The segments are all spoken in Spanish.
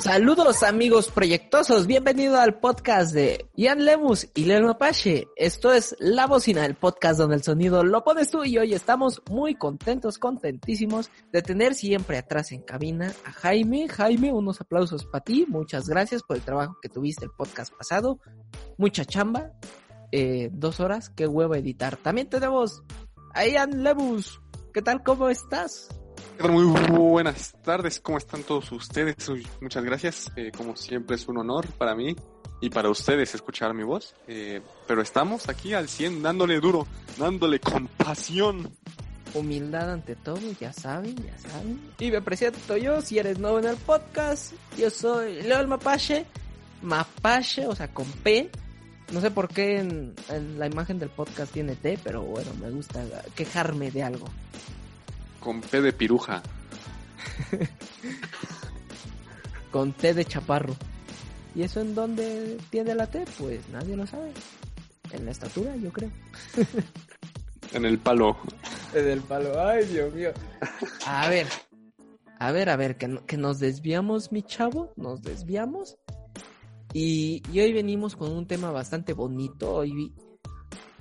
Saludos amigos proyectosos, bienvenido al podcast de Ian Lemus y Lelo Apache. Esto es La Bocina, el podcast donde el sonido lo pones tú y hoy estamos muy contentos, contentísimos de tener siempre atrás en cabina a Jaime. Jaime, unos aplausos para ti, muchas gracias por el trabajo que tuviste el podcast pasado, mucha chamba, eh, dos horas, qué huevo editar. También tenemos a Ian Lemus, ¿qué tal, cómo estás? Muy buenas tardes, ¿cómo están todos ustedes? Muchas gracias, eh, como siempre es un honor para mí y para ustedes escuchar mi voz, eh, pero estamos aquí al 100 dándole duro, dándole compasión. Humildad ante todo, ya saben, ya saben. Y me presento yo, si eres nuevo en el podcast, yo soy Leo el Mapache, Mapache, o sea, con P. No sé por qué en, en la imagen del podcast tiene T, pero bueno, me gusta quejarme de algo con P de piruja. con T de chaparro. ¿Y eso en dónde tiene la T? Pues nadie lo sabe. En la estatura, yo creo. en el palo. En el palo, ay Dios mío. A ver, a ver, a ver, que, que nos desviamos, mi chavo, nos desviamos. Y, y, hoy venimos con un tema bastante bonito. Hoy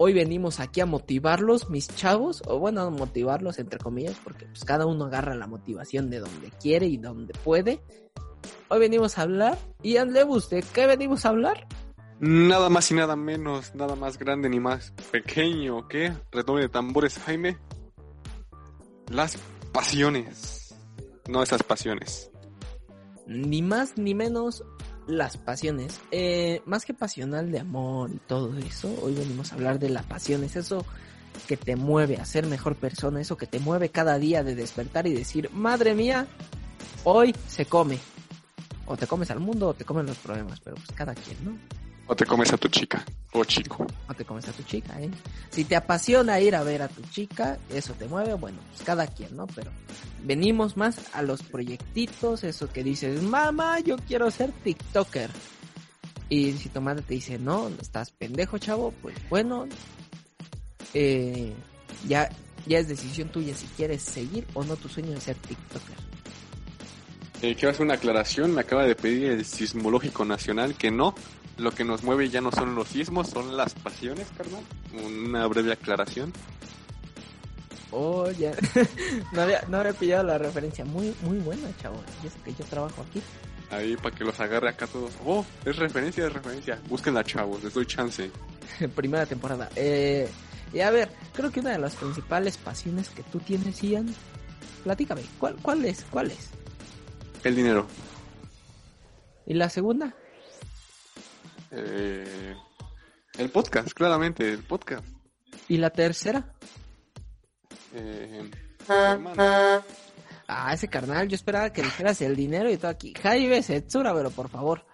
Hoy venimos aquí a motivarlos, mis chavos, o bueno, a motivarlos entre comillas, porque pues cada uno agarra la motivación de donde quiere y donde puede. Hoy venimos a hablar, Ian Lebus, ¿de qué venimos a hablar? Nada más y nada menos, nada más grande ni más pequeño que, redoble de tambores, Jaime, las pasiones, no esas pasiones. Ni más ni menos las pasiones. Eh, más que pasional de amor y todo eso, hoy venimos a hablar de las pasiones, eso que te mueve a ser mejor persona, eso que te mueve cada día de despertar y decir, madre mía, hoy se come. O te comes al mundo o te comen los problemas, pero pues cada quien, ¿no? O te comes a tu chica o chico. O te comes a tu chica, ¿eh? Si te apasiona ir a ver a tu chica, eso te mueve, bueno, pues cada quien, ¿no? Pero venimos más a los proyectitos, eso que dices, mamá, yo quiero ser TikToker. Y si tu madre te dice, no, estás pendejo, chavo, pues bueno, eh, ya, ya es decisión tuya si quieres seguir o no tu sueño de ser TikToker. Eh, quiero hacer una aclaración, me acaba de pedir el Sismológico Nacional que no, lo que nos mueve ya no son los sismos, son las pasiones, carnal. Una breve aclaración. Oh, ya. no, había, no había pillado la referencia. Muy, muy buena, chavo. Y es que yo trabajo aquí. Ahí para que los agarre acá todos. Oh, es referencia, es referencia. Búsquenla, chavos, les doy chance. Primera temporada. Eh, y a ver, creo que una de las principales pasiones que tú tienes, Ian, platícame, ¿cuál, cuál es? ¿Cuál es? El dinero. ¿Y la segunda? Eh, el podcast, claramente, el podcast. ¿Y la tercera? Eh, ah, ese carnal, yo esperaba que dijeras el dinero y todo aquí. Jaime Setsura, pero por favor.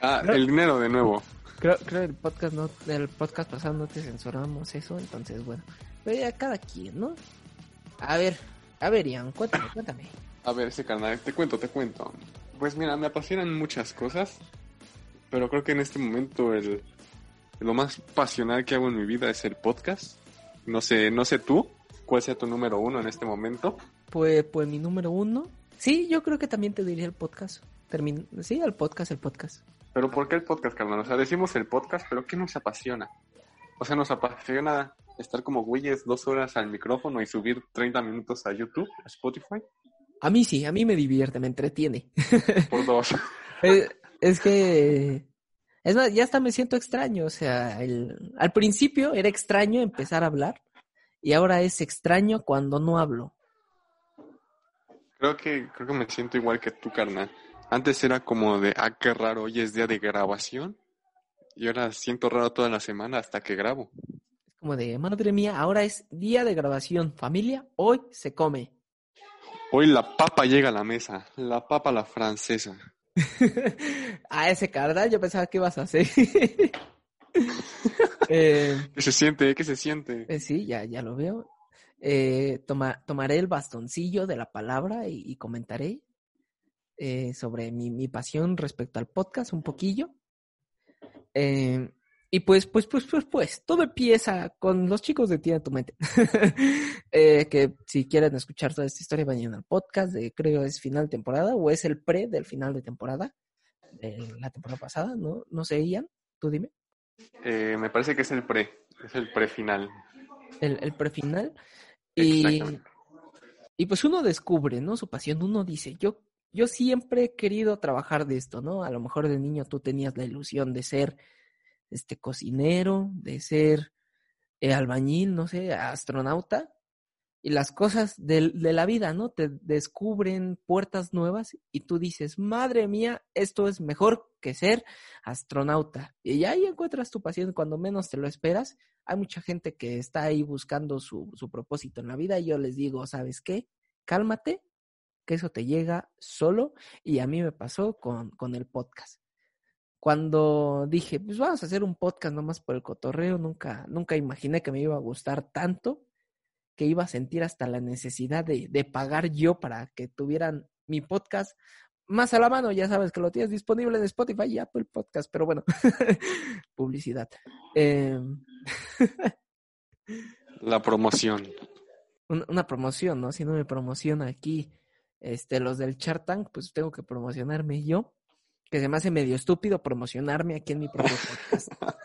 Ah, el dinero de nuevo. Creo, creo el podcast no, el podcast pasado no te censuramos eso, entonces bueno. Pero ya cada quien, ¿no? A ver, a ver, Ian, cuéntame, cuéntame. A ver, ese carnal, te cuento, te cuento. Pues mira, me apasionan muchas cosas pero creo que en este momento el, lo más pasional que hago en mi vida es el podcast. No sé, no sé tú, ¿cuál sea tu número uno en este momento? Pues, pues mi número uno, sí, yo creo que también te diría el podcast. Termin sí, el podcast, el podcast. Pero ¿por qué el podcast, carnal? O sea, decimos el podcast, pero ¿qué nos apasiona? O sea, nos apasiona estar como güeyes dos horas al micrófono y subir 30 minutos a YouTube, a Spotify. A mí sí, a mí me divierte, me entretiene. Por dos. Eh, es que. Es más, ya hasta me siento extraño. O sea, el, al principio era extraño empezar a hablar. Y ahora es extraño cuando no hablo. Creo que, creo que me siento igual que tú, carnal. Antes era como de, ah, qué raro, hoy es día de grabación. Y ahora siento raro toda la semana hasta que grabo. Es como de, madre mía, ahora es día de grabación. Familia, hoy se come. Hoy la papa llega a la mesa. La papa la francesa. a ese carnal yo pensaba que ibas a hacer. eh, ¿Qué se siente? ¿Qué se siente? Eh, sí, ya, ya lo veo. Eh, toma, tomaré el bastoncillo de la palabra y, y comentaré eh, sobre mi, mi, pasión respecto al podcast un poquillo. Y pues, pues, pues, pues, pues, todo empieza con los chicos de Tiene tu mente. eh, que si quieren escuchar toda esta historia, vayan al podcast de, creo es final de temporada, o es el pre del final de temporada, de la temporada pasada, ¿no? No sé, Ian, tú dime. Eh, me parece que es el pre, es el pre final. El, el pre final. Y, y pues uno descubre, ¿no? Su pasión, uno dice, yo, yo siempre he querido trabajar de esto, ¿no? A lo mejor de niño tú tenías la ilusión de ser este cocinero, de ser eh, albañil, no sé, astronauta, y las cosas de, de, la vida, ¿no? Te descubren puertas nuevas y tú dices, madre mía, esto es mejor que ser astronauta. Y ahí encuentras tu pasión cuando menos te lo esperas. Hay mucha gente que está ahí buscando su, su propósito en la vida y yo les digo, ¿sabes qué? Cálmate, que eso te llega solo y a mí me pasó con, con el podcast cuando dije, pues vamos a hacer un podcast nomás por el cotorreo, nunca, nunca imaginé que me iba a gustar tanto, que iba a sentir hasta la necesidad de, de pagar yo para que tuvieran mi podcast más a la mano. Ya sabes que lo tienes disponible en Spotify y Apple Podcast, pero bueno, publicidad. Eh... la promoción. Una, una, promoción, ¿no? Si no me promociona aquí este, los del Chartank, pues tengo que promocionarme yo que se me hace medio estúpido promocionarme aquí en mi propio podcast.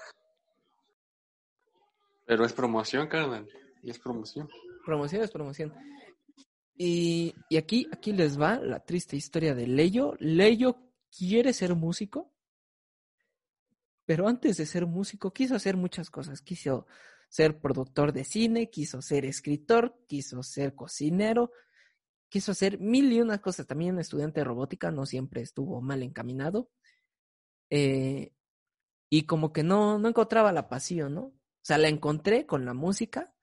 Pero es promoción, carnal. Y es promoción. Promoción es promoción. Y, y, aquí, aquí les va la triste historia de Leyo. Leyo quiere ser músico, pero antes de ser músico quiso hacer muchas cosas. Quiso ser productor de cine, quiso ser escritor, quiso ser cocinero, quiso hacer mil y una cosas. También estudiante de robótica, no siempre estuvo mal encaminado. Eh, y como que no, no encontraba la pasión, ¿no? O sea, la encontré con la música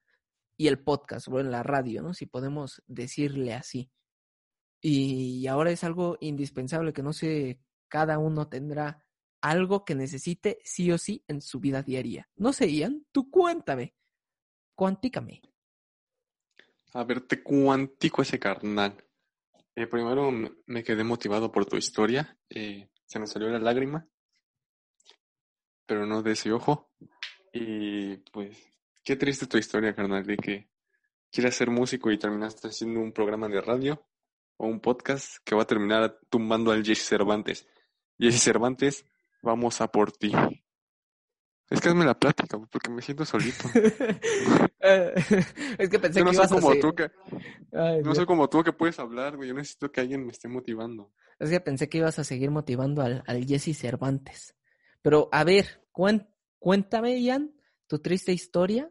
y el podcast, o en la radio, ¿no? Si podemos decirle así. Y ahora es algo indispensable que no sé, cada uno tendrá algo que necesite sí o sí en su vida diaria. No sé, Ian, tú cuéntame, cuantícame. A ver, te cuantico ese carnal. Eh, primero me quedé motivado por tu historia. Eh, se me salió la lágrima, pero no de ese ojo. Y pues, qué triste tu historia, carnal, de que quieras ser músico y terminaste haciendo un programa de radio o un podcast que va a terminar tumbando al Jesse Cervantes. Jesse Cervantes, vamos a por ti. Es que hazme la plática, porque me siento solito. es que pensé Yo no que soy ibas a como seguir. tú que, Ay, no soy como tú que puedes hablar, güey. Yo necesito que alguien me esté motivando. Es que pensé que ibas a seguir motivando al, al Jesse Cervantes. Pero, a ver, cuen- cuéntame, Ian, tu triste historia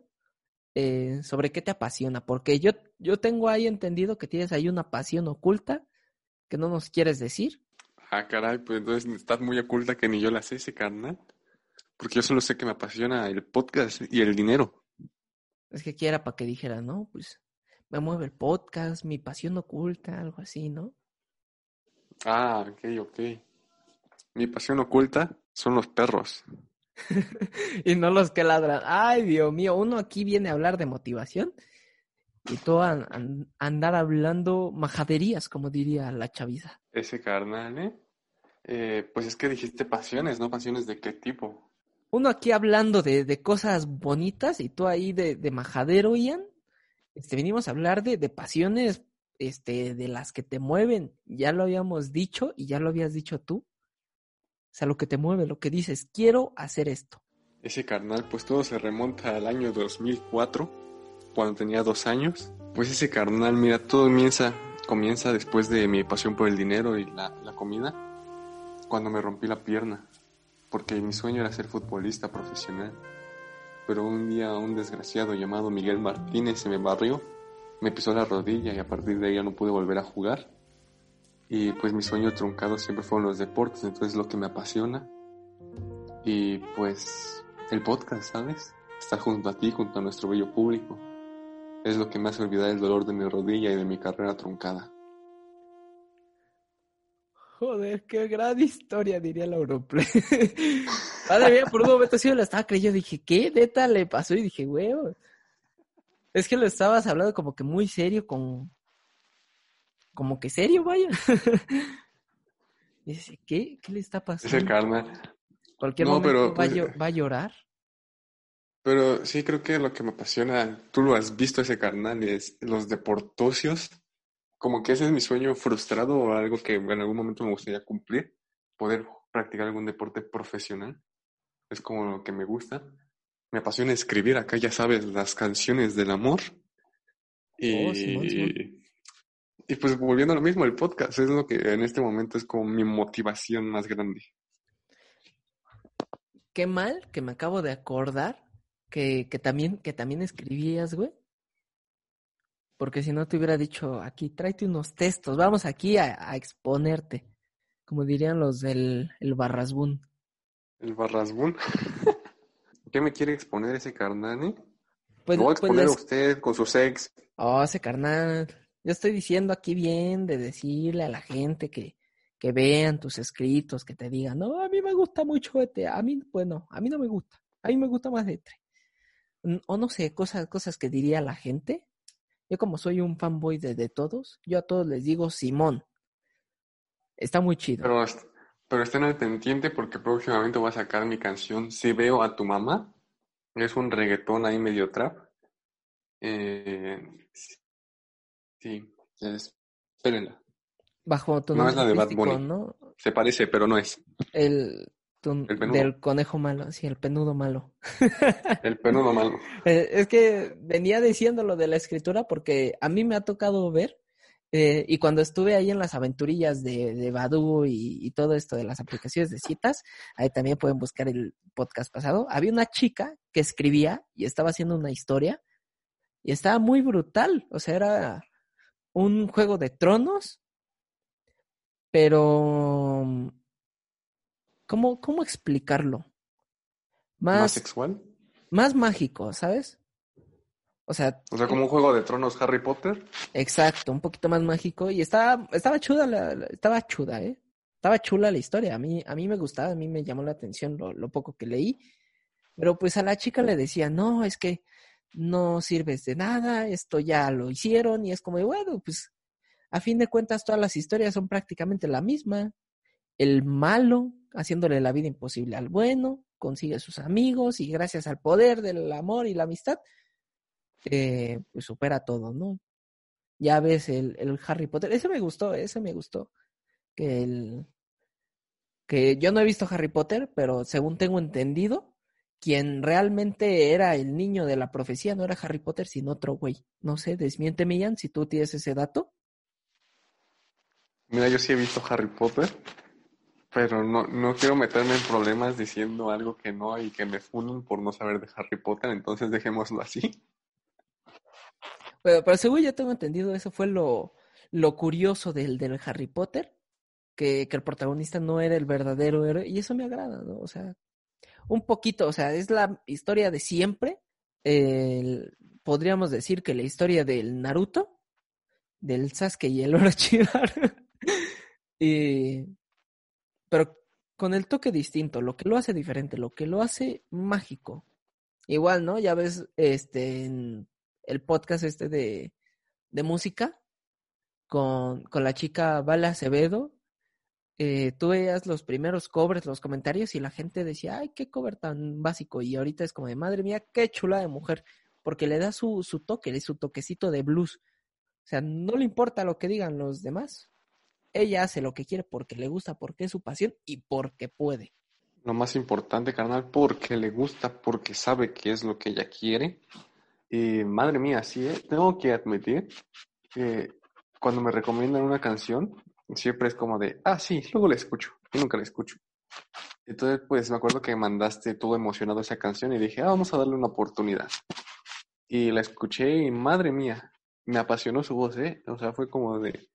eh, sobre qué te apasiona. Porque yo, yo tengo ahí entendido que tienes ahí una pasión oculta que no nos quieres decir. Ah, caray, pues entonces estás muy oculta que ni yo la sé, ese carnal. Porque yo solo sé que me apasiona el podcast y el dinero. Es que quiera para que dijera, no, pues me mueve el podcast, mi pasión oculta, algo así, ¿no? Ah, ok, ok. Mi pasión oculta son los perros. y no los que ladran. Ay, Dios mío, uno aquí viene a hablar de motivación y a, a- andar hablando majaderías, como diría la chaviza. Ese carnal, ¿eh? Eh, Pues es que dijiste pasiones, ¿no? ¿Pasiones de qué tipo? Uno aquí hablando de, de cosas bonitas y tú ahí de, de majadero, Ian. Este, venimos a hablar de, de pasiones este, de las que te mueven. Ya lo habíamos dicho y ya lo habías dicho tú. O sea, lo que te mueve, lo que dices, quiero hacer esto. Ese carnal, pues todo se remonta al año 2004, cuando tenía dos años. Pues ese carnal, mira, todo comienza, comienza después de mi pasión por el dinero y la, la comida, cuando me rompí la pierna, porque mi sueño era ser futbolista profesional. Pero un día un desgraciado llamado Miguel Martínez se me barrió, me pisó la rodilla y a partir de ahí ya no pude volver a jugar. Y pues mi sueño truncado siempre fueron los deportes, entonces lo que me apasiona. Y pues el podcast, ¿sabes? Estar junto a ti, junto a nuestro bello público. Es lo que me hace olvidar el dolor de mi rodilla y de mi carrera truncada. Joder, qué gran historia, diría la Europlay. Madre mía, por un momento sí me la estaba creyendo. Dije, ¿qué neta le pasó? Y dije, huevo. Es que lo estabas hablando como que muy serio, con. Como que serio, vaya. Y dice, ¿qué? ¿Qué le está Ese pasando? carnal. Cualquier No, momento pero, va, a pues, llo- va a llorar. Pero sí creo que lo que me apasiona, tú lo has visto ese carnal, es los deportocios. Como que ese es mi sueño frustrado o algo que en algún momento me gustaría cumplir, poder practicar algún deporte profesional. Es como lo que me gusta. Me apasiona escribir acá, ya sabes, las canciones del amor. Y, Oh, Simón. y pues volviendo a lo mismo, el podcast es lo que en este momento es como mi motivación más grande. Qué mal que me acabo de acordar que, que también, que también escribías, güey. Porque si no te hubiera dicho, aquí, tráete unos textos, vamos aquí a, a exponerte. Como dirían los del el Barrasbún. El Barrasbún. ¿Qué me quiere exponer ese carnal, eh? Pues, Lo voy a pues exponer a usted con sus ex. Oh, ese carnal. Yo estoy diciendo aquí bien de decirle a la gente que, que vean tus escritos, que te digan, no, a mí me gusta mucho este, a mí, bueno, a mí no me gusta, a mí me gusta más este. O no sé, cosas, cosas que diría la gente. Yo como soy un fanboy de, de todos, yo a todos les digo Simón. Está muy chido. Pero, pero estén al pendiente porque próximamente voy a sacar mi canción Si veo a tu mamá. Es un reggaetón ahí medio trap. Eh, sí, es- espérenla. Bajo tu no es la de Bad Bunny. ¿no? Se parece, pero no es. El, del conejo malo, sí, el penudo malo. El penudo malo. Eh, es que venía diciendo lo de la escritura porque a mí me ha tocado ver, eh, y cuando estuve ahí en las aventurillas de, de Badoo y, y todo esto de las aplicaciones de citas, ahí también pueden buscar el podcast pasado, había una chica que escribía y estaba haciendo una historia y estaba muy brutal, o sea, era un juego de tronos, pero ¿cómo, cómo explicarlo? ¿Más Más, sexual? más mágico, ¿sabes? O sea, O sea, como un juego de tronos Harry Potter. Exacto, un poquito más mágico y estaba, estaba chuda, la, la- estaba chuda, ¿eh? Estaba chula la historia, a mí, a mí me gustaba, a mí me llamó la atención lo, lo poco que leí, pero pues a la chica le decía, no, es que no sirves de nada, esto ya lo hicieron y es como, bueno, pues a fin de cuentas todas las historias son prácticamente la misma, el malo haciéndole la vida imposible al bueno, consigue sus amigos y gracias al poder del amor y la amistad, eh, pues supera todo, ¿no? Ya ves el, el Harry Potter, ese me gustó, ese me gustó. Que el que yo no he visto Harry Potter, pero según tengo entendido, quien realmente era el niño de la profecía no era Harry Potter, sino otro güey. No sé, desmiénteme, Ian, si tú tienes ese dato. Mira, yo sí he visto Harry Potter, pero no, no quiero meterme en problemas diciendo algo que no y que me funen por no saber de Harry Potter, entonces dejémoslo así. Pero, pero según yo tengo entendido, eso fue lo, lo curioso del, del Harry Potter, que, que el protagonista no era el verdadero héroe, y eso me agrada, ¿no? O sea, un poquito, o sea, es la historia de siempre. el- podríamos decir que la historia del Naruto, del Sasuke y el Orochimaru. y, pero con el toque distinto, lo que lo hace diferente, lo que lo hace mágico. Igual, ¿no? Ya ves, este, en el podcast este de, de música con, con la chica Vala Acevedo, eh, tú veías los primeros covers, los comentarios y la gente decía, ay, qué cover tan básico. Y ahorita es como de, madre mía, qué chula de mujer, porque le da su, su toque, su toquecito de blues. O sea, no le importa lo que digan los demás. Ella hace lo que quiere porque le gusta, porque es su pasión y porque puede. Lo más importante, carnal, porque le gusta, porque sabe qué es lo que ella quiere. Y madre mía, sí, ¿eh? tengo que admitir que cuando me recomiendan una canción, siempre es como de, ah, sí, luego la escucho, y nunca la escucho. Entonces, pues me acuerdo que mandaste todo emocionado esa canción y dije, ah, vamos a darle una oportunidad. Y la escuché y madre mía, me apasionó su voz, ¿eh? O sea, fue como de,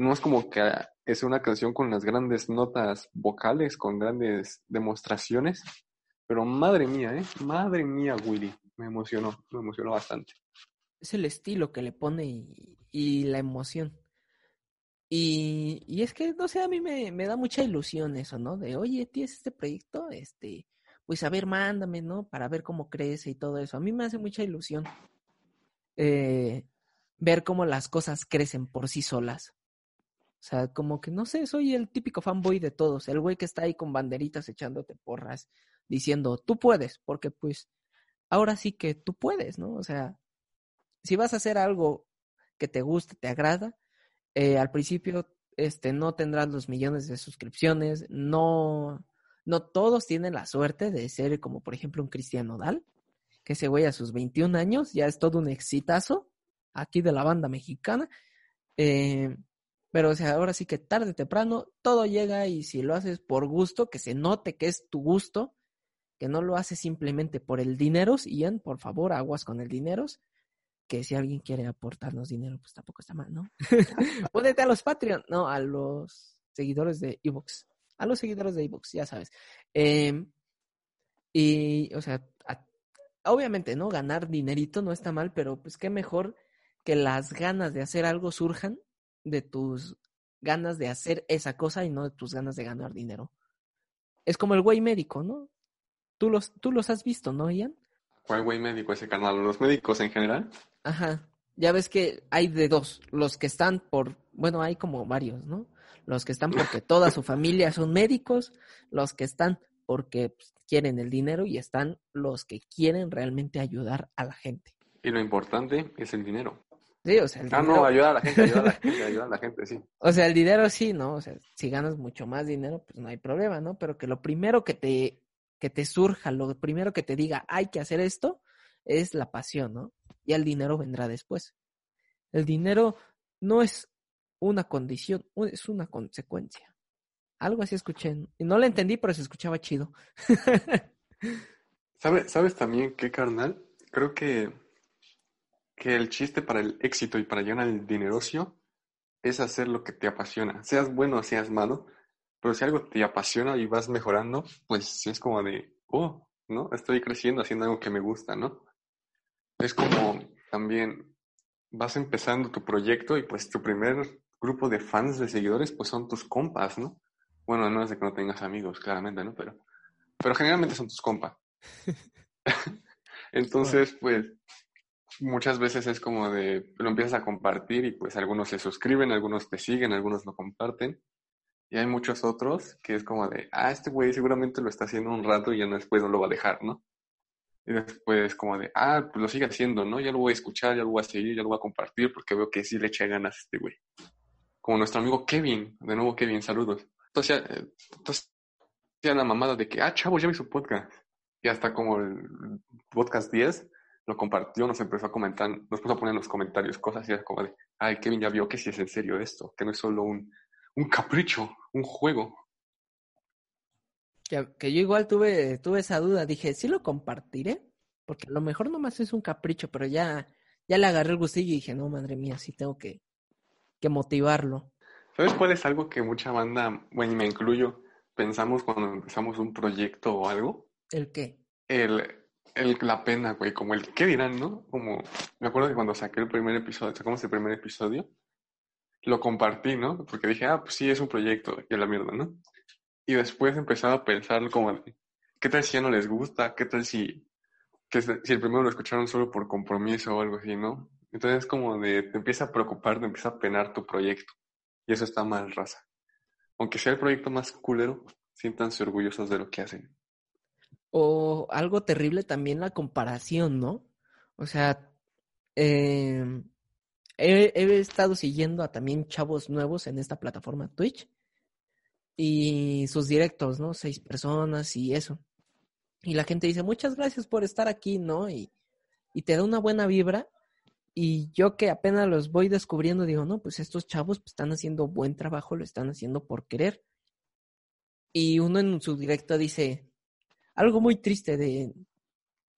no es como que es una canción con las grandes notas vocales, con grandes demostraciones, pero madre mía, ¿eh? Madre mía, Willy, me emocionó, me emocionó bastante. Es el estilo que le pone y, la emoción. Y, es que, no sé, a mí me, me da mucha ilusión eso, ¿no? De, oye, tienes este proyecto, este, pues a ver, mándame, ¿no? Para ver cómo crece y todo eso. A mí me hace mucha ilusión eh, ver cómo las cosas crecen por sí solas. O sea, como que, no sé, soy el típico fanboy de todos, el güey que está ahí con banderitas echándote porras, diciendo, tú puedes, porque pues ahora sí que tú puedes, ¿no? O sea, si vas a hacer algo que te guste, te agrada, eh, al principio este, no tendrás los millones de suscripciones, no, no todos tienen la suerte de ser como por ejemplo un Cristiano Dal, que ese güey a sus 21 años ya es todo un exitazo aquí de la banda mexicana. Eh, pero o sea, ahora sí que tarde o temprano todo llega y si lo haces por gusto, que se note que es tu gusto, que no lo haces simplemente por el dinero, Ian, por favor, aguas con el dinero, que si alguien quiere aportarnos dinero, pues tampoco está mal, ¿no? Pónete a los Patreon, no, a los seguidores de Evox, a los seguidores de Evox, ya sabes. Em, y, o sea, obviamente, ¿no? Ganar dinerito no está mal, pero pues qué mejor que las ganas de hacer algo surjan de tus ganas de hacer esa cosa y no de tus ganas de ganar dinero. Es como el güey médico, ¿no? Tú los, tú los has visto, ¿no, Ian? ¿Cuál güey médico ese canal? ¿Los médicos en general? Ajá. Ya ves que hay de dos. Los que están por, bueno, hay como varios, ¿no? Los que están porque toda su familia son médicos, los que están porque pues, quieren el dinero y están los que quieren realmente ayudar a la gente. Y lo importante es el dinero. Sí, o sea, el dinero... Ah, no, ayuda a la gente, ayuda a la gente, ayuda a la gente, sí. O sea, el dinero sí, ¿no? O sea, si ganas mucho más dinero, pues no hay problema, ¿no? Pero que lo primero que te, que te surja, lo primero que te diga, hay que hacer esto, es la pasión, ¿no? Y el dinero vendrá después. El dinero no es una condición, es una consecuencia. Algo así escuché. Y no lo entendí, pero se escuchaba chido. ¿Sabes, ¿Sabes también qué, carnal? Creo que que el chiste para el éxito y para llegar al dinerocio es hacer lo que te apasiona, seas bueno o seas malo, pero si algo te apasiona y vas mejorando, pues es como de, oh, ¿no? Estoy creciendo haciendo algo que me gusta, ¿no? Es como también vas empezando tu proyecto y pues tu primer grupo de fans, de seguidores, pues son tus compas, ¿no? Bueno, no es de que no tengas amigos, claramente, ¿no? Pero, pero generalmente son tus compas. Entonces, pues, muchas veces es como de, lo empiezas a compartir y pues algunos se suscriben, algunos te siguen, algunos lo comparten. Y hay muchos otros que es como de, ah, este güey seguramente lo está haciendo un rato y ya después no lo va a dejar, ¿no? Y después como de, ah, pues lo sigue haciendo, ¿no? Ya lo voy a escuchar, ya lo voy a seguir, ya lo voy a compartir porque veo que sí le echa ganas a este güey. Como nuestro amigo Kevin, de nuevo Kevin, saludos. Entonces, entonces ya la mamada de que, ah, chavo, ya vi su podcast. Y hasta como el podcast 10 lo compartió, nos empezó a comentar, nos puso a poner en los comentarios cosas y era como de, ay, Kevin ya vio que sí es en serio esto, que no es solo un, un capricho, un juego. Que, que, yo igual tuve, tuve esa duda, dije, sí lo compartiré, porque a lo mejor nomás es un capricho, pero ya, ya le agarré el gustillo y dije, no, madre mía, sí tengo que, que motivarlo. ¿Sabes cuál es algo que mucha banda, bueno, y me incluyo, pensamos cuando empezamos un proyecto o algo? ¿El qué? El, el, la pena, güey, como el qué dirán, ¿no? Como, me acuerdo que cuando saqué el primer episodio, sacamos el primer episodio, lo compartí, ¿no? Porque dije, ah, pues sí, es un proyecto, y la mierda, ¿no? Y después empezaba a pensar como, ¿qué tal si ya no les gusta? ¿Qué tal si, que si el primero lo escucharon solo por compromiso o algo así, ¿no? Entonces como de, te empieza a preocupar, te empieza a penar tu proyecto. Y eso está mal, raza. Aunque sea el proyecto más culero, siéntanse orgullosos de lo que hacen. O algo terrible también la comparación, ¿no? O sea, em, he, estado siguiendo a también chavos nuevos en esta plataforma Twitch y sus directos, ¿no? Seis personas y eso. Y la gente dice, muchas gracias por estar aquí, ¿no? Y, y te da una buena vibra. Y yo que apenas los voy descubriendo, digo, no, pues estos chavos pues, están haciendo buen trabajo, lo están haciendo por querer. Y uno en su directo dice, algo muy triste de,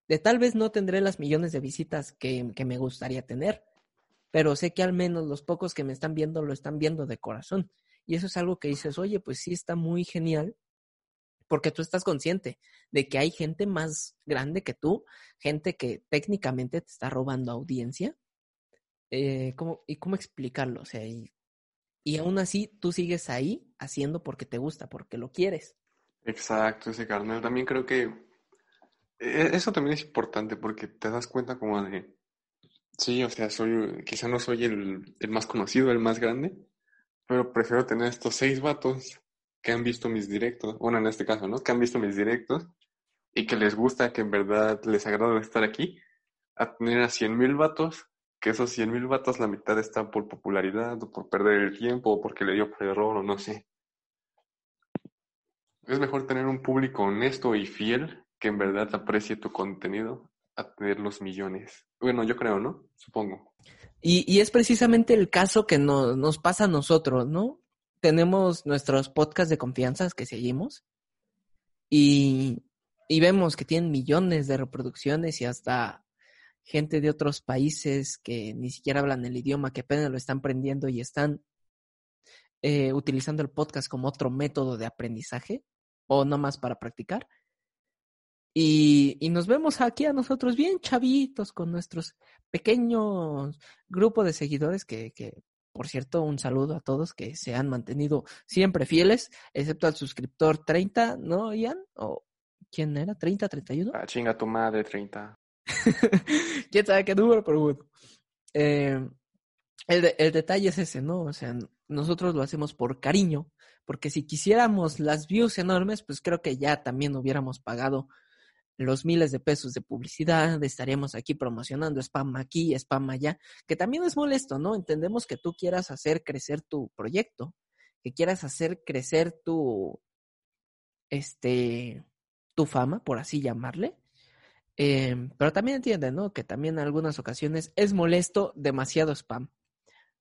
de tal vez no tendré las millones de visitas que, que me gustaría tener, pero sé que al menos los pocos que me están viendo lo están viendo de corazón. Y eso es algo que dices, oye, pues sí está muy genial, porque tú estás consciente de que hay gente más grande que tú, gente que técnicamente te está robando audiencia. Eh, ¿cómo, ¿Y cómo explicarlo? O sea, y, y aún así tú sigues ahí haciendo porque te gusta, porque lo quieres. Exacto, ese carnal. También creo que e-, eso también es importante porque te das cuenta como de, sí, o sea, soy, quizá no soy el, el más conocido, el más grande, pero prefiero tener estos seis vatos que han visto mis directos, bueno, en este caso, ¿no? Que han visto mis directos y que les gusta, que en verdad les agrada estar aquí, a tener a 100 mil vatos, que esos 100 mil vatos la mitad están por popularidad o por perder el tiempo o porque le dio por error o no sé. Es mejor tener un público honesto y fiel que en verdad aprecie tu contenido a tener los millones. Bueno, yo creo, ¿no? Supongo. Y, y es precisamente el caso que no, nos pasa a nosotros, ¿no? Tenemos nuestros podcasts de confianza que seguimos y, y vemos que tienen millones de reproducciones y hasta gente de otros países que ni siquiera hablan el idioma, que apenas lo están aprendiendo y están eh, utilizando el podcast como otro método de aprendizaje o no más para practicar. Y, y, nos vemos aquí a nosotros bien chavitos con nuestros pequeños grupos de seguidores que, que, por cierto, un saludo a todos que se han mantenido siempre fieles, excepto al suscriptor 30, ¿no, Ian? ¿O quién era? ¿30, 31? Ah, chinga tu madre, 30. quién sabe qué número, pero bueno. Eh, el, de, el detalle es ese, ¿no? O sea, nosotros lo hacemos por cariño, porque si quisiéramos las views enormes, pues creo que ya también hubiéramos pagado los miles de pesos de publicidad, estaríamos aquí promocionando spam aquí, spam allá, que también es molesto, ¿no? Entendemos que tú quieras hacer crecer tu proyecto, que quieras hacer crecer tu, este, tu fama, por así llamarle. Eh, pero también entienden, ¿no? Que también en algunas ocasiones es molesto demasiado spam.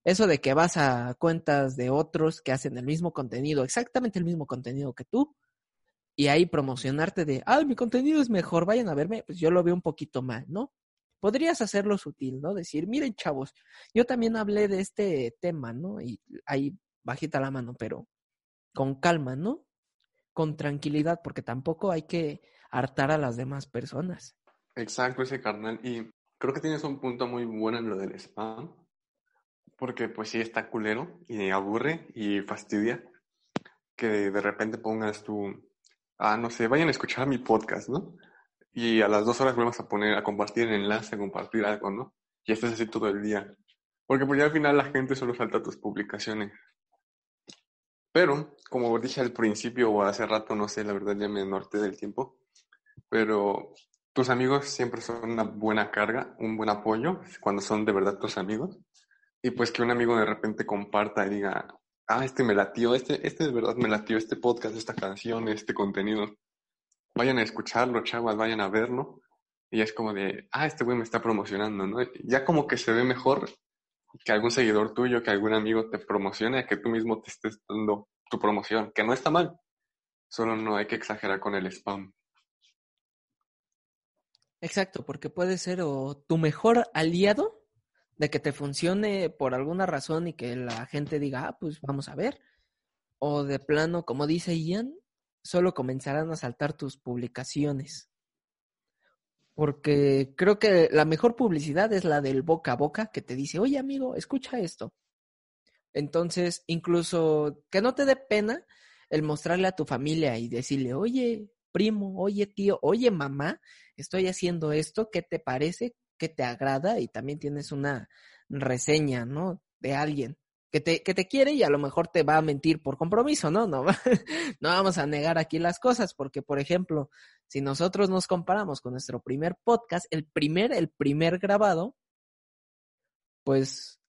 Eso de que vas a cuentas de otros que hacen el mismo contenido, exactamente el mismo contenido que tú, y ahí promocionarte de, ah, mi contenido es mejor, vayan a verme, pues yo lo veo un poquito mal, ¿no? Podrías hacerlo sutil, ¿no? Decir, miren, chavos, yo también hablé de este tema, ¿no? Y ahí bajita la mano, pero con calma, ¿no? Con tranquilidad, porque tampoco hay que hartar a las demás personas. Exacto, ese carnal. Y creo que tienes un punto muy bueno en lo del spam, porque pues sí está culero y aburre y fastidia que de repente pongas tu ah, no sé, vayan a escuchar mi podcast, ¿no? Y a las dos horas volvemos a poner, a compartir enlace, a compartir algo, ¿no? Y estás así todo el día. Porque pues ya al final la gente solo salta tus publicaciones. Pero, como dije al principio o hace rato, no sé, la verdad ya me norte del tiempo, pero tus amigos siempre son una buena carga, un buen apoyo, cuando son de verdad tus amigos. Y pues que un amigo de repente comparta y diga, ah, este me latió, este, este de verdad me latió, este podcast, esta canción, este contenido. Vayan a escucharlo, chavas, vayan a verlo. Y es como de, ah, este güey me está promocionando, ¿no? Ya como que se ve mejor que algún seguidor tuyo, que algún amigo te promocione, que tú mismo te estés dando tu promoción, que no está mal. Solo no hay que exagerar con el spam. Exacto, porque puede ser o tu mejor aliado de que te funcione por alguna razón y que la gente diga, ah, pues vamos a ver. O de plano, como dice Ian, solo comenzarán a saltar tus publicaciones. Porque creo que la mejor publicidad es la del boca a boca que te dice, oye amigo, escucha esto. Entonces, incluso que no te dé pena el mostrarle a tu familia y decirle, oye, primo, oye, tío, oye, mamá, estoy haciendo esto, ¿qué te parece? Que te agrada y también tienes una reseña, ¿no? De alguien que te, que te quiere y a lo mejor te va a mentir por compromiso, ¿no? No, no vamos a negar aquí las cosas, porque, por ejemplo, si nosotros nos comparamos con nuestro primer podcast, el primer, el primer grabado, pues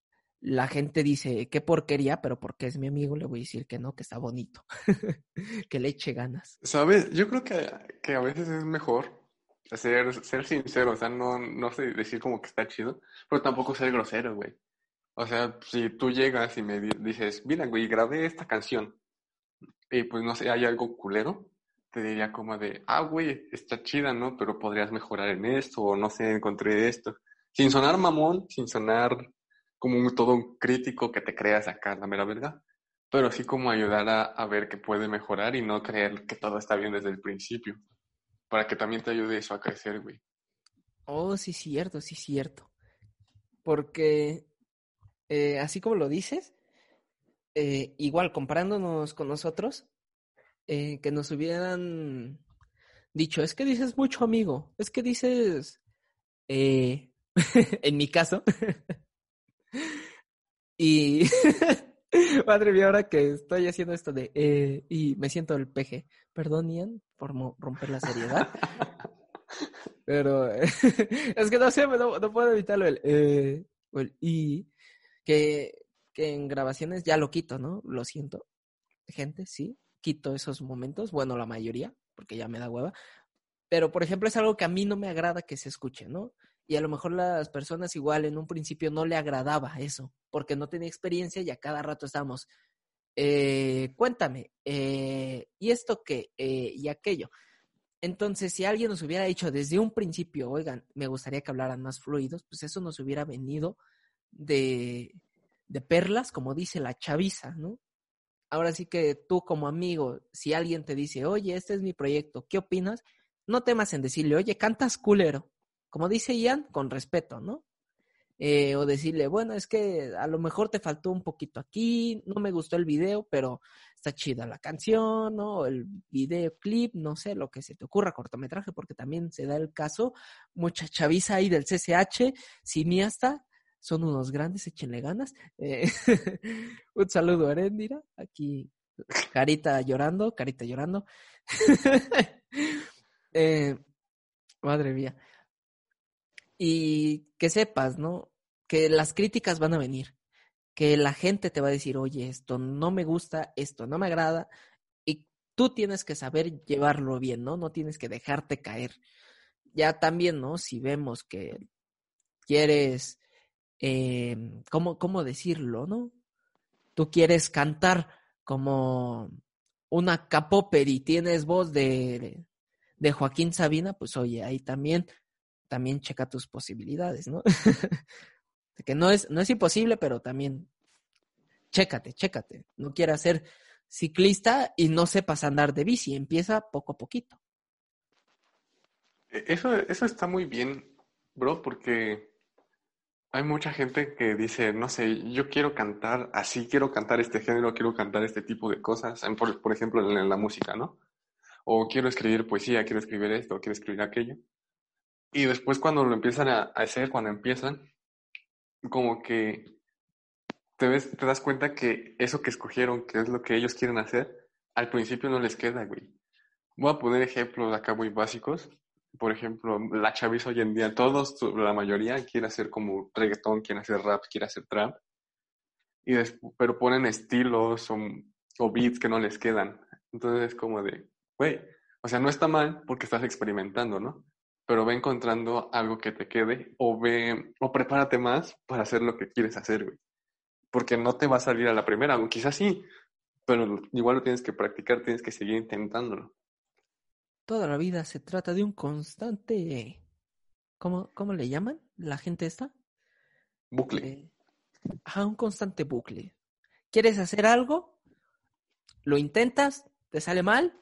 la gente dice, qué porquería, pero porque es mi amigo, le voy a decir que no, que está bonito, que le eche ganas. Sabes, yo creo que, que a veces es mejor ser, ser sincero, o sea, no, no sé decir como que está chido, pero tampoco ser grosero, güey. O sea, si tú llegas y me dices, mira, güey, grabé esta canción, y pues no sé, hay algo culero, te diría como de, ah, güey, está chida, ¿no? Pero podrías mejorar en esto, o no sé, encontré esto. Sin sonar mamón, sin sonar como un, todo un crítico que te creas acá, la mera verdad. Pero sí como ayudar a, a ver que puede mejorar y no creer que todo está bien desde el principio para que también te ayude eso a crecer, güey. Oh, sí, cierto, sí, cierto. Porque, eh, así como lo dices, eh, igual comparándonos con nosotros, eh, que nos hubieran dicho, es que dices mucho amigo, es que dices, en mi caso, y Madre mía, ahora que estoy haciendo esto de... y me siento el peje. Perdón, Ian, por romper la seriedad. Pero es que no sé, no, puedo evitarlo el eh, o el y que, que en grabaciones ya lo quito, ¿no? Lo siento. Gente, sí, quito esos momentos, bueno, la mayoría, porque ya me da hueva. Pero, por ejemplo, es algo que a mí no me agrada que se escuche, ¿no? Y a lo mejor las personas igual en un principio no le agradaba eso, porque no tenía experiencia y a cada rato estábamos, eh, cuéntame, eh, ¿y esto qué? Eh, y aquello. Entonces, si alguien nos hubiera dicho desde un principio, oigan, me gustaría que hablaran más fluidos, pues eso nos hubiera venido de, de perlas, como dice la chaviza, ¿no? Ahora sí que tú como amigo, si alguien te dice, oye, este es mi proyecto, ¿qué opinas? No temas en decirle, oye, cantas culero. Como dice Ian, con respeto, ¿no? Eh, o decirle, bueno, es que a lo mejor te faltó un poquito aquí, no me gustó el video, pero está chida la canción, ¿no? El videoclip, no sé, lo que se te ocurra, cortometraje, porque también se da el caso, mucha chaviza ahí del CCH, cineasta, son unos grandes, échenle ganas. Eh, un saludo a Erendira, aquí carita llorando, carita llorando. eh, madre mía. Y que sepas, ¿no? que las críticas van a venir, que la gente te va a decir, oye, esto no me gusta, esto no me agrada, y tú tienes que saber llevarlo bien, ¿no? No tienes que dejarte caer. Ya también, ¿no? Si vemos que quieres, eh, ¿cómo, ¿cómo decirlo, no? Tú quieres cantar como una capóper y tienes voz de, de Joaquín Sabina, pues oye, ahí también, también checa tus posibilidades, ¿no? que no es, no es imposible, pero también chécate, chécate. No quieras ser ciclista y no sepas andar de bici, empieza poco a poquito. E, eso, eso está muy bien, bro, porque hay mucha gente que dice, no sé, yo quiero cantar así, quiero cantar este género, quiero cantar este tipo de cosas, por, por ejemplo, en la música, ¿no? O quiero escribir poesía, quiero escribir esto, quiero escribir aquello. Y después cuando lo empiezan a hacer, cuando empiezan, como que te, ves, te das cuenta que eso que escogieron, que es lo que ellos quieren hacer, al principio no les queda, güey. Voy a poner ejemplos acá muy básicos. Por ejemplo, la chaviza hoy en día, todos, la mayoría quiere hacer como reggaetón, quiere hacer rap, quiere hacer trap. Y pero ponen estilos o, o beats que no les quedan. Entonces es como de, güey, o sea, no está mal porque estás experimentando, ¿no? Pero ve encontrando algo que te quede o ve o prepárate más para hacer lo que quieres hacer, güey. Porque no te va a salir a la primera, o quizás sí, pero igual lo tienes que practicar, tienes que seguir intentándolo. Toda la vida se trata de un constante, ¿cómo, cómo le llaman la gente esta? Bucle. Eh, ajá, un constante bucle. ¿Quieres hacer algo? Lo intentas, te sale mal,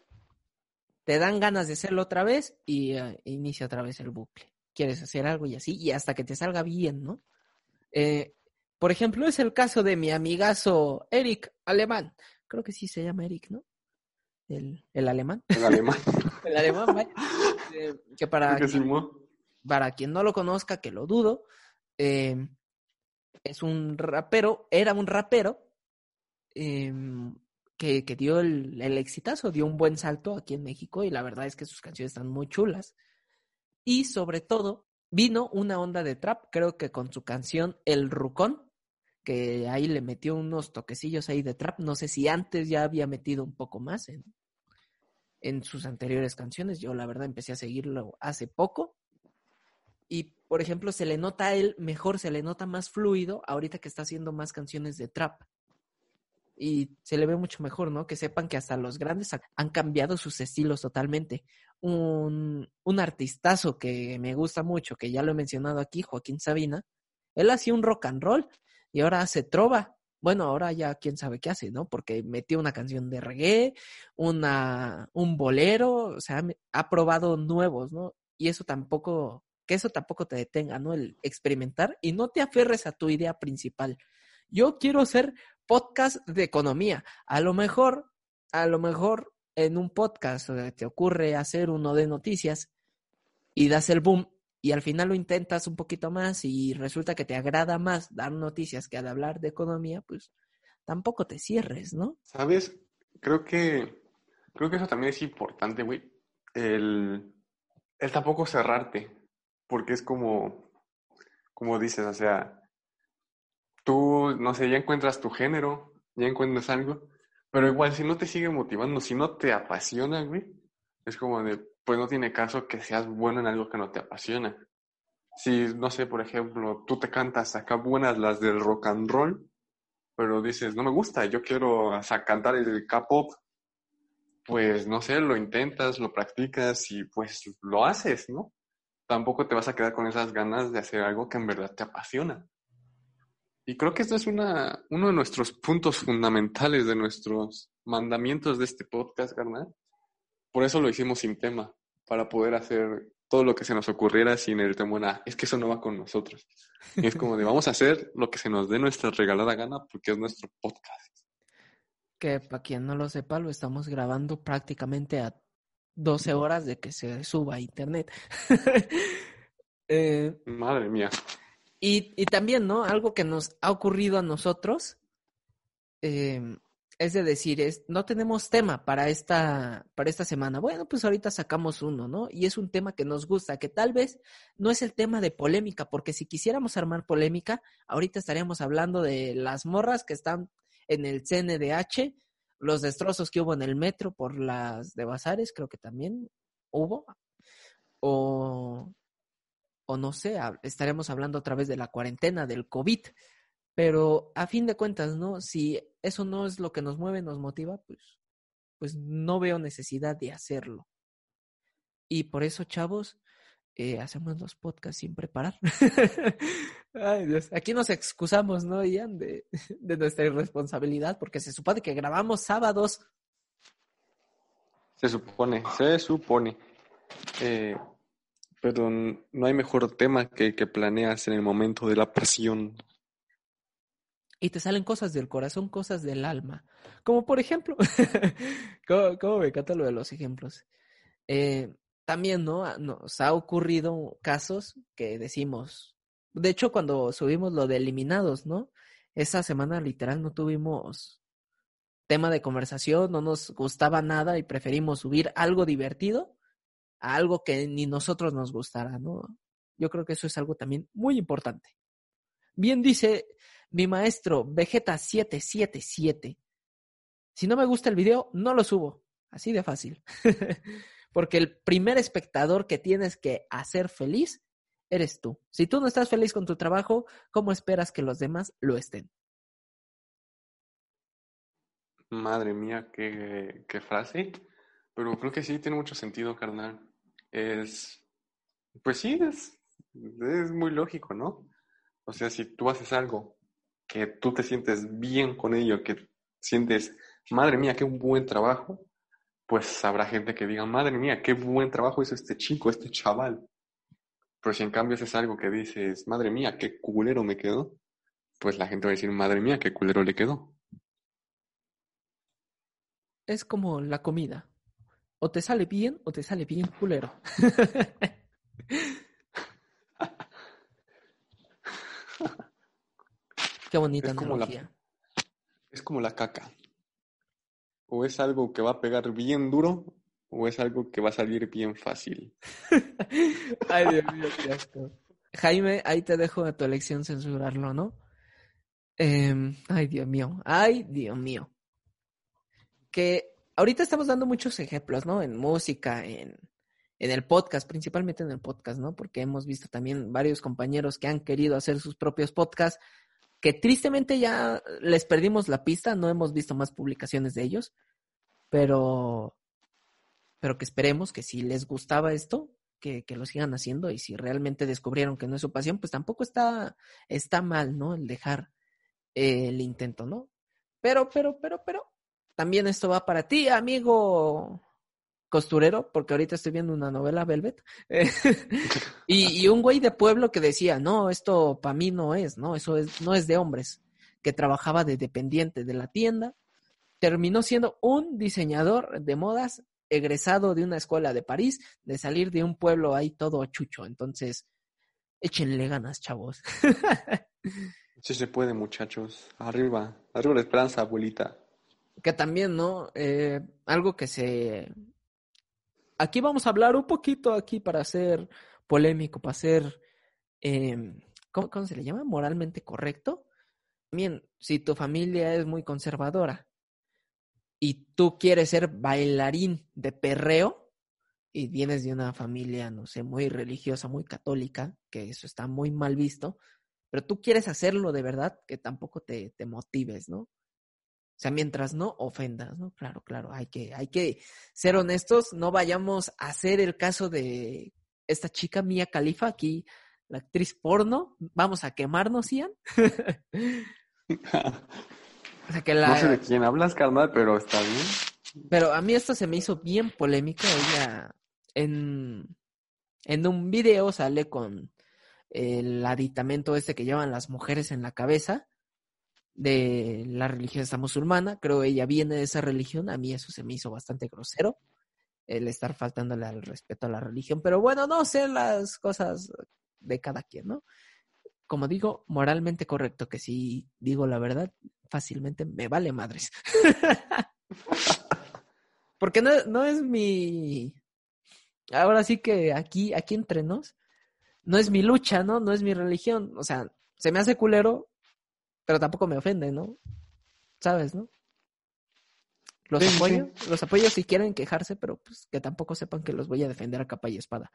te dan ganas de hacerlo otra vez y eh, inicia otra vez el bucle. Quieres hacer algo y así, y hasta que te salga bien, ¿no? Eh, por ejemplo, es el caso de mi amigazo Eric Alemán. Creo que sí se llama Eric, ¿no? El, el alemán. El alemán. el alemán, vaya. Eh, que para, quien, para quien no lo conozca, que lo dudo, es un rapero, era un rapero que, dio el, el, exitazo, dio un buen salto aquí en México y la verdad es que sus canciones están muy chulas. Y sobre todo, vino una onda de trap, creo que con su canción El Rucón, que ahí le metió unos toquecillos ahí de trap. No sé si antes ya había metido un poco más en, en sus anteriores canciones. Yo la verdad empecé a seguirlo hace poco. Y, por ejemplo, se le nota a él mejor, se le nota más fluido ahorita que está haciendo más canciones de trap y se le ve mucho mejor, ¿no? Que sepan que hasta los grandes han cambiado sus estilos totalmente. Un, un artistazo que me gusta mucho, que ya lo he mencionado aquí, Joaquín Sabina, él hacía un rock and roll y ahora hace trova. Bueno, ahora ya quién sabe qué hace, ¿no? Porque metió una canción de reggae, una, un bolero, o sea, ha probado nuevos, ¿no? Y eso tampoco, que eso tampoco te detenga, ¿no? El experimentar y no te aferres a tu idea principal. Yo quiero ser podcast de economía. A lo mejor, a lo mejor en un podcast te ocurre hacer uno de noticias y das el boom y al final lo intentas un poquito más y resulta que te agrada más dar noticias que hablar de economía, pues tampoco te cierres, ¿no? Sabes, creo que creo que eso también es importante, güey. El el tampoco cerrarte, porque es como, como dices, o sea, tú, no sé, ya encuentras tu género, ya encuentras algo, pero igual si no te sigue motivando, si no te apasiona, güey, es como de, pues no tiene caso que seas bueno en algo que no te apasiona. Si, no sé, por ejemplo, tú te cantas acá buenas las del rock and roll, pero dices, no me gusta, yo quiero cantar el K-pop, pues no sé, lo intentas, lo practicas y pues lo haces, ¿no? Tampoco te vas a quedar con esas ganas de hacer algo que en verdad te apasiona. Y creo que esto es una, uno de nuestros puntos fundamentales de nuestros mandamientos de este podcast, carnal. Por eso lo hicimos sin tema, para poder hacer todo lo que se nos ocurriera sin el temor a, es que eso no va con nosotros. Y es como de, vamos a hacer lo que se nos dé nuestra regalada gana porque es nuestro podcast. Que para quien no lo sepa, lo estamos grabando prácticamente a 12 horas de que se suba a internet. Eh, Madre mía. Y, y, también, ¿no? Algo que nos ha ocurrido a nosotros eh, es de decir, es, no tenemos tema para esta, para esta semana. Bueno, pues ahorita sacamos uno, ¿no? Y es un tema que nos gusta, que tal vez no es el tema de polémica, porque si quisiéramos armar polémica, ahorita estaríamos hablando de las morras que están en el CNDH, los destrozos que hubo en el metro por las de Bazares, creo que también hubo, o, o no sé, estaremos hablando otra vez de la cuarentena, del COVID. Pero a fin de cuentas, ¿no? Si eso no es lo que nos mueve, nos motiva, pues, pues no veo necesidad de hacerlo. Y por eso, chavos, eh, hacemos los podcasts sin preparar. Ay, Dios. Aquí nos excusamos, ¿no, Ian? De, de nuestra irresponsabilidad, porque se supone que grabamos sábados. Se supone, se supone. Eh, pero no hay mejor tema que que planeas en el momento de la pasión y te salen cosas del corazón, cosas del alma. Como por ejemplo, ¿cómo, me encanta lo de los ejemplos? Eh, también, ¿no? Nos ha ocurrido casos que decimos, de hecho, cuando subimos lo de eliminados, ¿no? Esa semana literal no tuvimos tema de conversación, no nos gustaba nada y preferimos subir algo divertido algo que ni nosotros nos gustara, ¿no? Yo creo que eso es algo también muy importante. Bien dice mi maestro Vegeta 777. Si no me gusta el video, no lo subo. Así de fácil. Porque el primer espectador que tienes que hacer feliz eres tú. Si tú no estás feliz con tu trabajo, ¿cómo esperas que los demás lo estén? Madre mía, qué, qué frase. Pero creo que sí tiene mucho sentido, carnal. Es, pues sí, es, es muy lógico, ¿no? O sea, si tú haces algo que tú te sientes bien con ello, que sientes, madre mía, qué buen trabajo, pues habrá gente que diga, madre mía, qué buen trabajo hizo este chico, este chaval. Pero si en cambio es algo que dices, madre mía, qué culero me quedó, pues la gente va a decir, madre mía, qué culero le quedó. Es como la comida. O te sale bien o te sale bien culero. Qué bonita es Como la, es como la caca. O es algo que va a pegar bien duro, o es algo que va a salir bien fácil. Ay, Dios mío, qué asco. Jaime, ahí te dejo a tu elección censurarlo, ¿no? Em, ay, Dios mío. Ay, Dios mío. Que ahorita estamos dando muchos ejemplos, ¿no? En música, en, en el podcast, principalmente en el podcast, ¿no? Porque hemos visto también varios compañeros que han querido hacer sus propios podcasts que tristemente ya les perdimos la pista, no hemos visto más publicaciones de ellos, pero, pero que esperemos que si les gustaba esto, que, que, lo sigan haciendo y si realmente descubrieron que no es su pasión, pues tampoco está, está mal, ¿no? El dejar el intento, ¿no? Pero, pero, pero, pero, también esto va para ti, amigo costurero, porque ahorita estoy viendo una novela Velvet, y, un güey de pueblo que decía, no, esto para mí no es, no, eso es, no es de hombres, que trabajaba de dependiente de la tienda, terminó siendo un diseñador de modas egresado de una escuela de París, de salir de un pueblo ahí todo chucho, entonces, échenle ganas, chavos. Sí se puede, muchachos. Arriba, arriba la esperanza, abuelita. Que también, ¿no? Eh, algo que se aquí vamos a hablar un poquito aquí para ser polémico, para ser, em, ¿cómo, ¿cómo se le llama? Moralmente correcto. Bien, si tu familia es muy conservadora y tú quieres ser bailarín de perreo y vienes de una familia, no sé, muy religiosa, muy católica, que eso está muy mal visto, pero tú quieres hacerlo de verdad, que tampoco te, te motives, ¿no? O sea, mientras no ofendas, ¿no? Claro, claro, hay que, hay que ser honestos, no vayamos a hacer el caso de esta chica Mía Califa aquí, la actriz porno, vamos a quemarnos, Ian. o sea, que la... No sé de quién hablas, carnal, pero está bien. Pero a mí esto se me hizo bien polémica. Ella en, en un video sale con el aditamento este que llevan las mujeres en la cabeza de la religión esta musulmana. Creo ella viene de esa religión. A mí eso se me hizo bastante grosero, el estar faltándole al respeto a la religión. Pero bueno, no sé las cosas de cada quien, ¿no? Como digo, moralmente correcto, que si digo la verdad, fácilmente me vale madres. Porque no, no es mi... Ahora sí que aquí, aquí entre nos, no es mi lucha, ¿no? No es mi religión. O sea, se me hace culero, pero tampoco me ofende, ¿no? ¿Sabes, no? Los apoyo, los apoyo si quieren quejarse, pero pues que tampoco sepan que los voy a defender a capa y espada.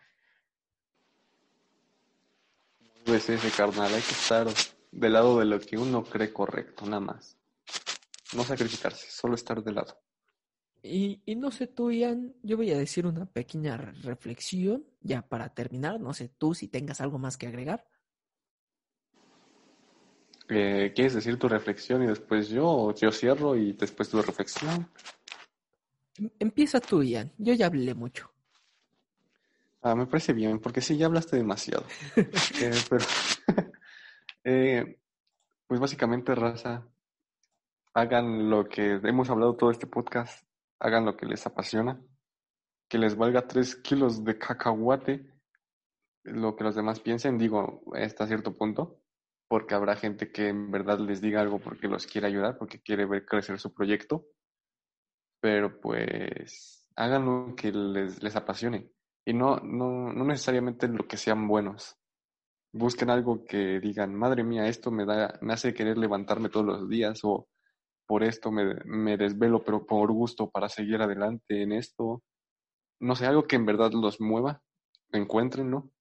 Pues ese carnal, hay que estar del lado de lo que uno cree correcto, nada más. No sacrificarse, solo estar de lado. Y, y, no sé tú, Ian, yo voy a decir una pequeña reflexión ya para terminar. No sé tú si tengas algo más que agregar. Eh, ¿Quieres decir tu reflexión y después yo? yo cierro y después tu reflexión? Em, empieza tú, Ian. Yo ya hablé mucho. Ah, me parece bien, porque sí, ya hablaste demasiado. eh, pero, eh, pues básicamente, raza, hagan lo que hemos hablado todo este podcast, hagan lo que les apasiona, que les valga tres kilos de cacahuate, lo que los demás piensen, digo, hasta cierto punto, porque habrá gente que en verdad les diga algo porque los quiere ayudar, porque quiere ver crecer su proyecto, pero pues hagan lo que les, les apasione y no, no, no necesariamente lo que sean buenos. Busquen algo que digan, madre mía, esto me da, me hace querer levantarme todos los días, o por esto me, me desvelo, pero por gusto para seguir adelante en esto. No sé, algo que en verdad los mueva, encuentren, ¿no?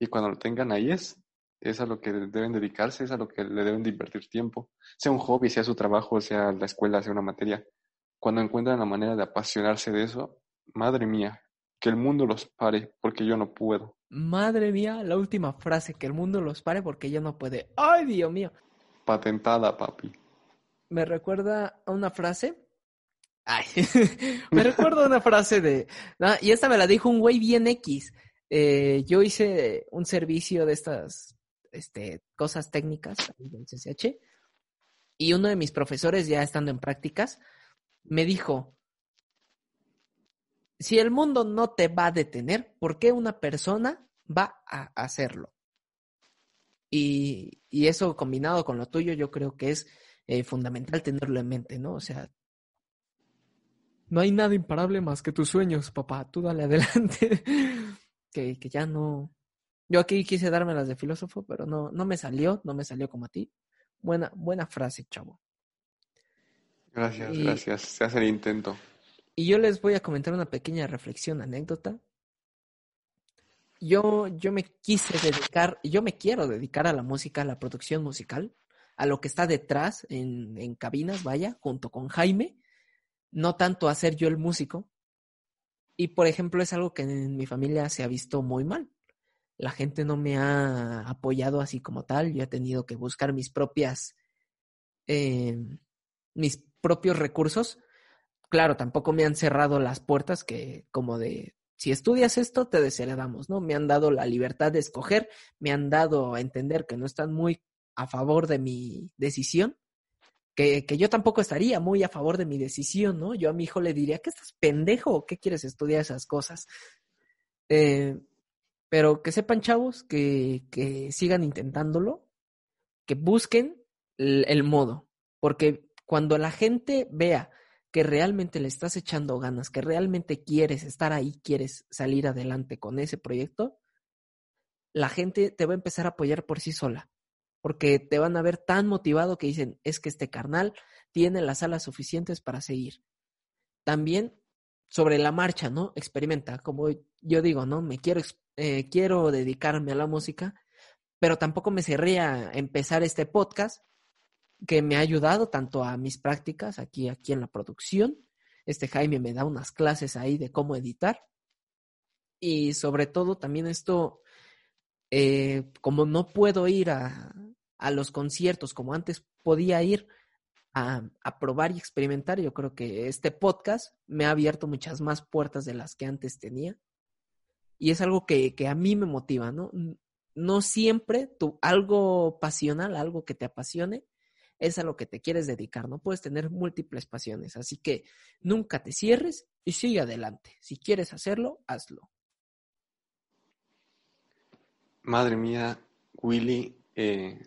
Y cuando lo tengan ahí es, es a lo que deben dedicarse, es a lo que le deben de invertir tiempo. Sea un hobby, sea su trabajo, sea la escuela, sea una materia. Cuando encuentran la manera de apasionarse de eso, madre mía, que el mundo los pare porque yo no puedo. Madre mía, la última frase, que el mundo los pare porque yo no puedo. ¡Ay, Dios mío! Patentada, papi. Me recuerda a una frase. Ay, me recuerda a una frase de... y esta me la dijo un güey bien X. Eh, yo hice un servicio de estas este, cosas técnicas en CCH y uno de mis profesores, ya estando en prácticas, me dijo, si el mundo no te va a detener, ¿por qué una persona va a hacerlo? Y, eso combinado con lo tuyo, yo creo que es eh, fundamental tenerlo en mente, ¿no? O sea, no hay nada imparable más que tus sueños, papá. Tú dale adelante. que, que, ya no. Yo aquí quise darme las de filósofo, pero no, no me salió, no me salió como a ti. Buena, buena frase, chavo. Gracias, gracias. Se hace el intento. Y yo les voy a comentar una pequeña reflexión, anécdota. Yo, yo me quise dedicar, yo me quiero dedicar a la música, a la producción musical, a lo que está detrás en, en cabinas, vaya, junto con Jaime, no tanto a ser yo el músico. Y por ejemplo, es algo que en mi familia se ha visto muy mal. La gente no me ha apoyado así como tal. Yo he tenido que buscar mis propias, eh, mis propios recursos claro, tampoco me han cerrado las puertas que como de, si estudias esto, te desheredamos, ¿no? Me han dado la libertad de escoger, me han dado a entender que no están muy a favor de mi decisión, que, que yo tampoco estaría muy a favor de mi decisión, ¿no? Yo a mi hijo le diría, ¿qué estás pendejo qué quieres estudiar esas cosas? Eh, pero que sepan, chavos, que, que sigan intentándolo, que busquen el modo, porque cuando la gente vea que realmente le estás echando ganas, que realmente quieres estar ahí, quieres salir adelante con ese proyecto, la gente te va a empezar a apoyar por sí sola, porque te van a ver tan motivado que dicen, es que este carnal tiene las alas suficientes para seguir. También sobre la marcha, ¿no? Experimenta, como yo digo, ¿no? Me quiero, eh, quiero dedicarme a la música, pero tampoco me cerré a empezar este podcast que me ha ayudado tanto a mis prácticas aquí, aquí en la producción. Este Jaime me da unas clases ahí de cómo editar. Y sobre todo también esto, eh, como no puedo ir a, a, los conciertos como antes podía ir a, a, probar y experimentar, yo creo que este podcast me ha abierto muchas más puertas de las que antes tenía. Y es algo que, que a mí me motiva, ¿no? No siempre tú, algo pasional, algo que te apasione, es a lo que te quieres dedicar, no puedes tener múltiples pasiones, así que nunca te cierres y sigue adelante. Si quieres hacerlo, hazlo. Madre mía, Willy, eh,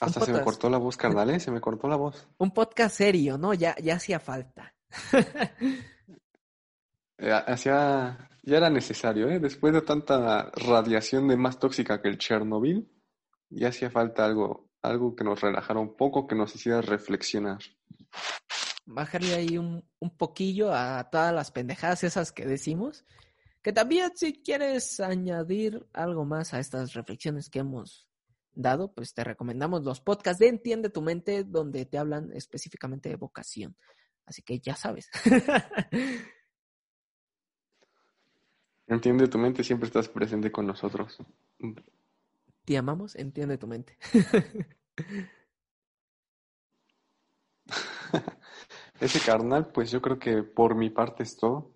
hasta se me cortó la voz, carnal, ¿eh? Se me cortó la voz. Un podcast serio, ¿no? Ya, ya hacía falta. Eh, hacía, ya era necesario, ¿eh? Después de tanta radiación de más tóxica que el Chernobyl, ya hacía falta algo algo que nos relajara un poco, que nos hiciera reflexionar. Bajarle ahí un, un poquillo a todas las pendejadas esas que decimos. Que también si quieres añadir algo más a estas reflexiones que hemos dado, pues te recomendamos los podcasts de Entiende tu mente, donde te hablan específicamente de vocación. Así que ya sabes. Entiende tu mente, siempre estás presente con nosotros. Te amamos, entiende tu mente. Ese carnal, pues yo creo que por mi parte es todo.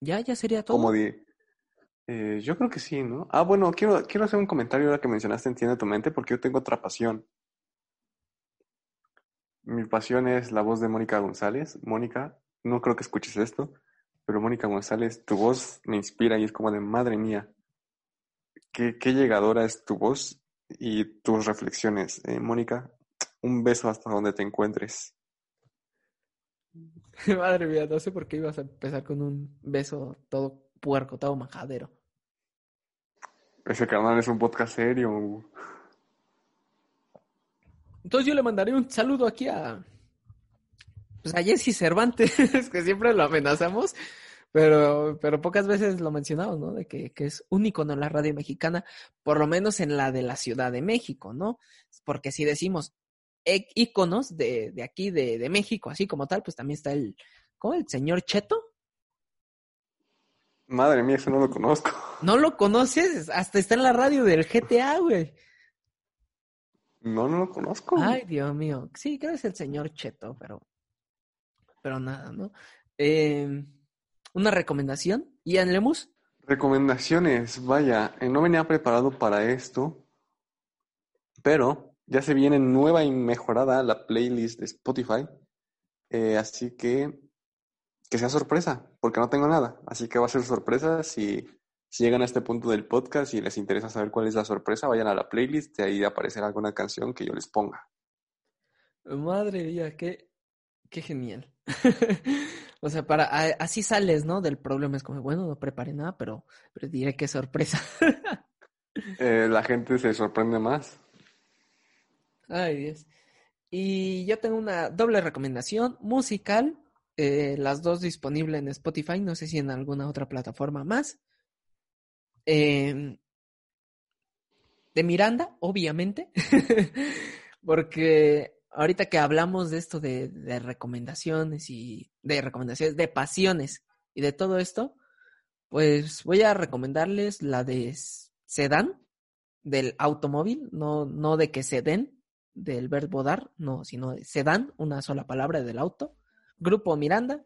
¿Ya? ¿Ya sería todo? Como di eh, yo creo que sí, ¿no? Ah, bueno, quiero, quiero hacer un comentario ahora que mencionaste Entiende tu mente, porque yo tengo otra pasión. Mi pasión es la voz de Mónica González. Mónica, no creo que escuches esto, pero Mónica González, tu voz me inspira y es como de madre mía qué, llegadora es tu voz y tus reflexiones. Eh, Mónica, un beso hasta donde te encuentres. Madre mía, no sé por qué ibas a empezar con un beso todo puerco, todo majadero. Ese canal es un podcast serio. Entonces yo le mandaré un saludo aquí a, pues a Jesse Cervantes, que siempre lo amenazamos. Pero, pero pocas veces lo mencionamos, ¿no? De que, que es único en la radio mexicana, por lo menos en la de la Ciudad de México, ¿no? Porque si decimos íconos de, de aquí, de, de México, así como tal, pues también está el, ¿cómo? El señor Cheto. Madre mía, eso no lo conozco. ¿No lo conoces? Hasta está en la radio del GTA, güey. No, no lo conozco. Ay, Dios mío. Sí, creo que es el señor Cheto, pero. Pero nada, ¿no? Eh, ¿Una recomendación? Ian Lemus. Recomendaciones, vaya, eh, no venía preparado para esto, pero ya se viene nueva y mejorada la playlist de Spotify, eh, así que que sea sorpresa, porque no tengo nada, así que va a ser sorpresa si, si llegan a este punto del podcast y les interesa saber cuál es la sorpresa, vayan a la playlist y ahí aparecerá alguna canción que yo les ponga. Madre mía, qué, qué genial. O sea, para así sales, ¿no? Del problema es como, bueno, no preparé nada, pero, pero diré qué sorpresa. eh, la gente se sorprende más. Ay, Dios. Y yo tengo una doble recomendación musical, eh, las dos disponibles en Spotify, no sé si en alguna otra plataforma más. Eh, de Miranda, obviamente, porque ahorita que hablamos de esto de, recomendaciones y de recomendaciones, de pasiones y de todo esto, pues voy a recomendarles la de sedán del automóvil, no, no de que se den del verbo dar, no, sino de sedán, una sola palabra del auto. Grupo Miranda,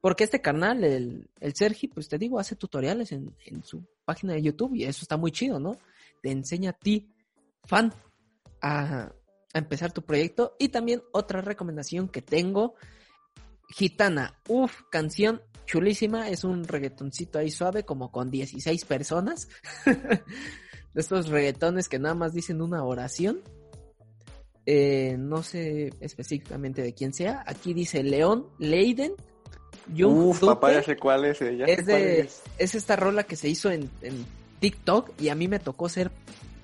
porque este canal, el, el Sergi, pues te digo, hace tutoriales en, en su página de YouTube y eso está muy chido, ¿no? Te enseña a ti, fan, a, a empezar tu proyecto. Y también otra recomendación que tengo, Gitana, uff, canción chulísima, es un reggaetoncito ahí suave, como con 16 personas. de estos reggaetones que nada más dicen una oración. eh, no sé específicamente de quién sea. Aquí dice León Leiden. Uf, papá, ya sé cuál es. es, cuál de, es. es esta rola que se hizo en, en TikTok y a mí me tocó ser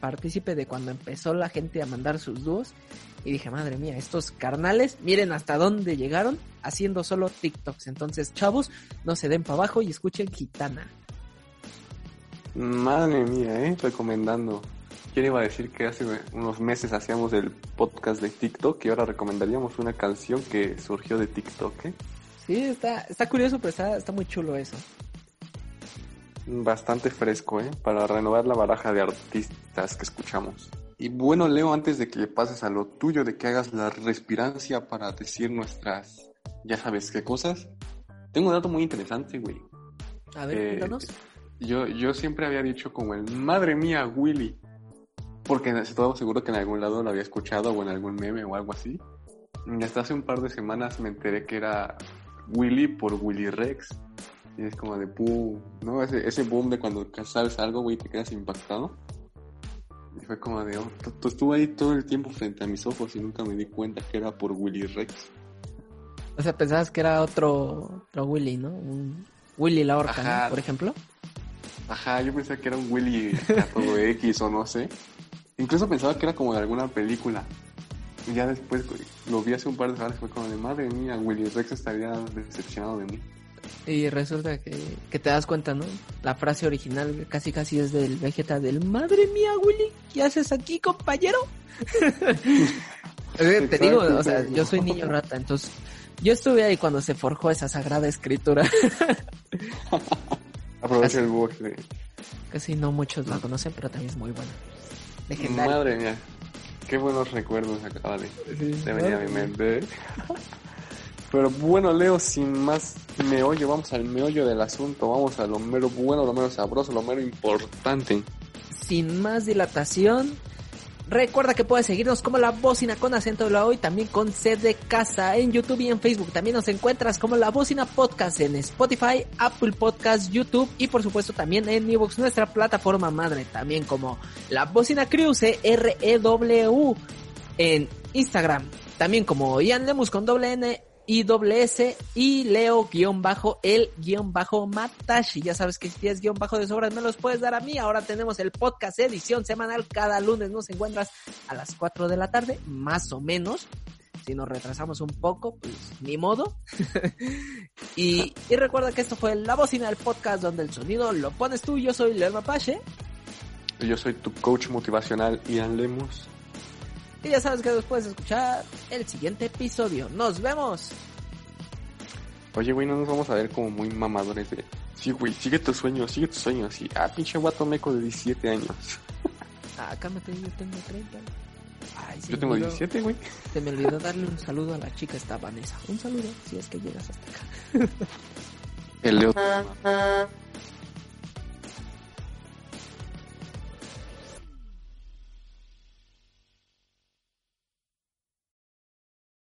partícipe de cuando empezó la gente a mandar sus dúos y dije, madre mía, estos carnales, miren hasta dónde llegaron haciendo solo TikToks. Entonces, chavos, no se den para abajo y escuchen Gitana. Madre mía, ¿eh? Recomendando. ¿Quién iba a decir que hace unos meses hacíamos el podcast de TikTok y ahora recomendaríamos una canción que surgió de TikTok, eh? Sí, está, está curioso, pero está, está muy chulo eso. Bastante fresco, ¿eh? Para renovar la baraja de artistas que escuchamos. Y bueno, Leo, antes de que pases a lo tuyo, de que hagas la respirancia para decir nuestras, ya sabes qué cosas, tengo un dato muy interesante, güey. A ver, Eh, cuéntanos. Yo, yo siempre había dicho como el madre mía, Willy. Porque estoy seguro que en algún lado lo había escuchado o en algún meme o algo así. Y hasta hace un par de semanas me enteré que era Willy por Willy Rex. Y es como de pu, ¿no? Ese, ese boom de cuando sabes algo, güey, te quedas impactado. Y fue como de, oh, tu- tu- estuvo ahí todo el tiempo frente a mis ojos y nunca me di cuenta que era por Willy Rex. O sea, pensabas que era otro, otro Willy, ¿no? Un Willy la orca, Ajá. ¿no? Por ejemplo. Ajá, yo pensaba que era un Willy todo X o no sé. Incluso pensaba que era como de alguna película. Y ya después lo vi hace un par de semanas y fue como de madre mía, Willy Rex estaría decepcionado de mí. Y resulta que, que te das cuenta, ¿no? La frase original casi casi es del Vegeta del Madre mía, Willy, ¿qué haces aquí, compañero? Te digo, o sea, yo soy niño rata, entonces yo estuve ahí cuando se forjó esa sagrada escritura. Aprovecha el de... Casi no muchos la conocen, pero también es muy buena. Legendaria. Madre mía, qué buenos recuerdos acaba de, de venir a mi mente. Pero bueno, Leo, sin más meollo, vamos al meollo del asunto, vamos a lo mero bueno, lo mero sabroso, lo mero importante. sin más dilatación, recuerda que puedes seguirnos como La Bocina con acento de la O y también con C de casa en YouTube y en Facebook. También nos encuentras como La Bocina Podcast en Spotify, Apple Podcast, YouTube y por supuesto también en Evox, nuestra plataforma madre. También como La Bocina Crew, C-R-E-W en Instagram. También como Ian Lemus con doble N y doble S y Leo guion bajo el guion bajo Matashi. Ya sabes que si tienes guion bajo de sobras me los puedes dar a mí. Ahora tenemos el podcast edición semanal. Cada lunes nos encuentras a las 4 de la tarde, más o menos. Si nos retrasamos un poco, pues ni modo. y, y recuerda que esto fue La Bocina del Podcast donde el sonido lo pones tú. Yo soy Leo Mapache. Yo soy tu coach motivacional, Ian Lemus. Y ya sabes que nos puedes escuchar el siguiente episodio. ¡Nos vemos! Oye, güey, no nos vamos a ver como muy mamadores de... Sí, güey, sigue tu sueño, sigue tu sueño. Así, ah, pinche guato meco de 17 años. Ah, cálmate, yo tengo 30. Ay, se Yo tengo olvidó- 17, güey. Se me olvidó darle un saludo a la chica esta Vanessa. Un saludo si es que llegas hasta acá. El Leo.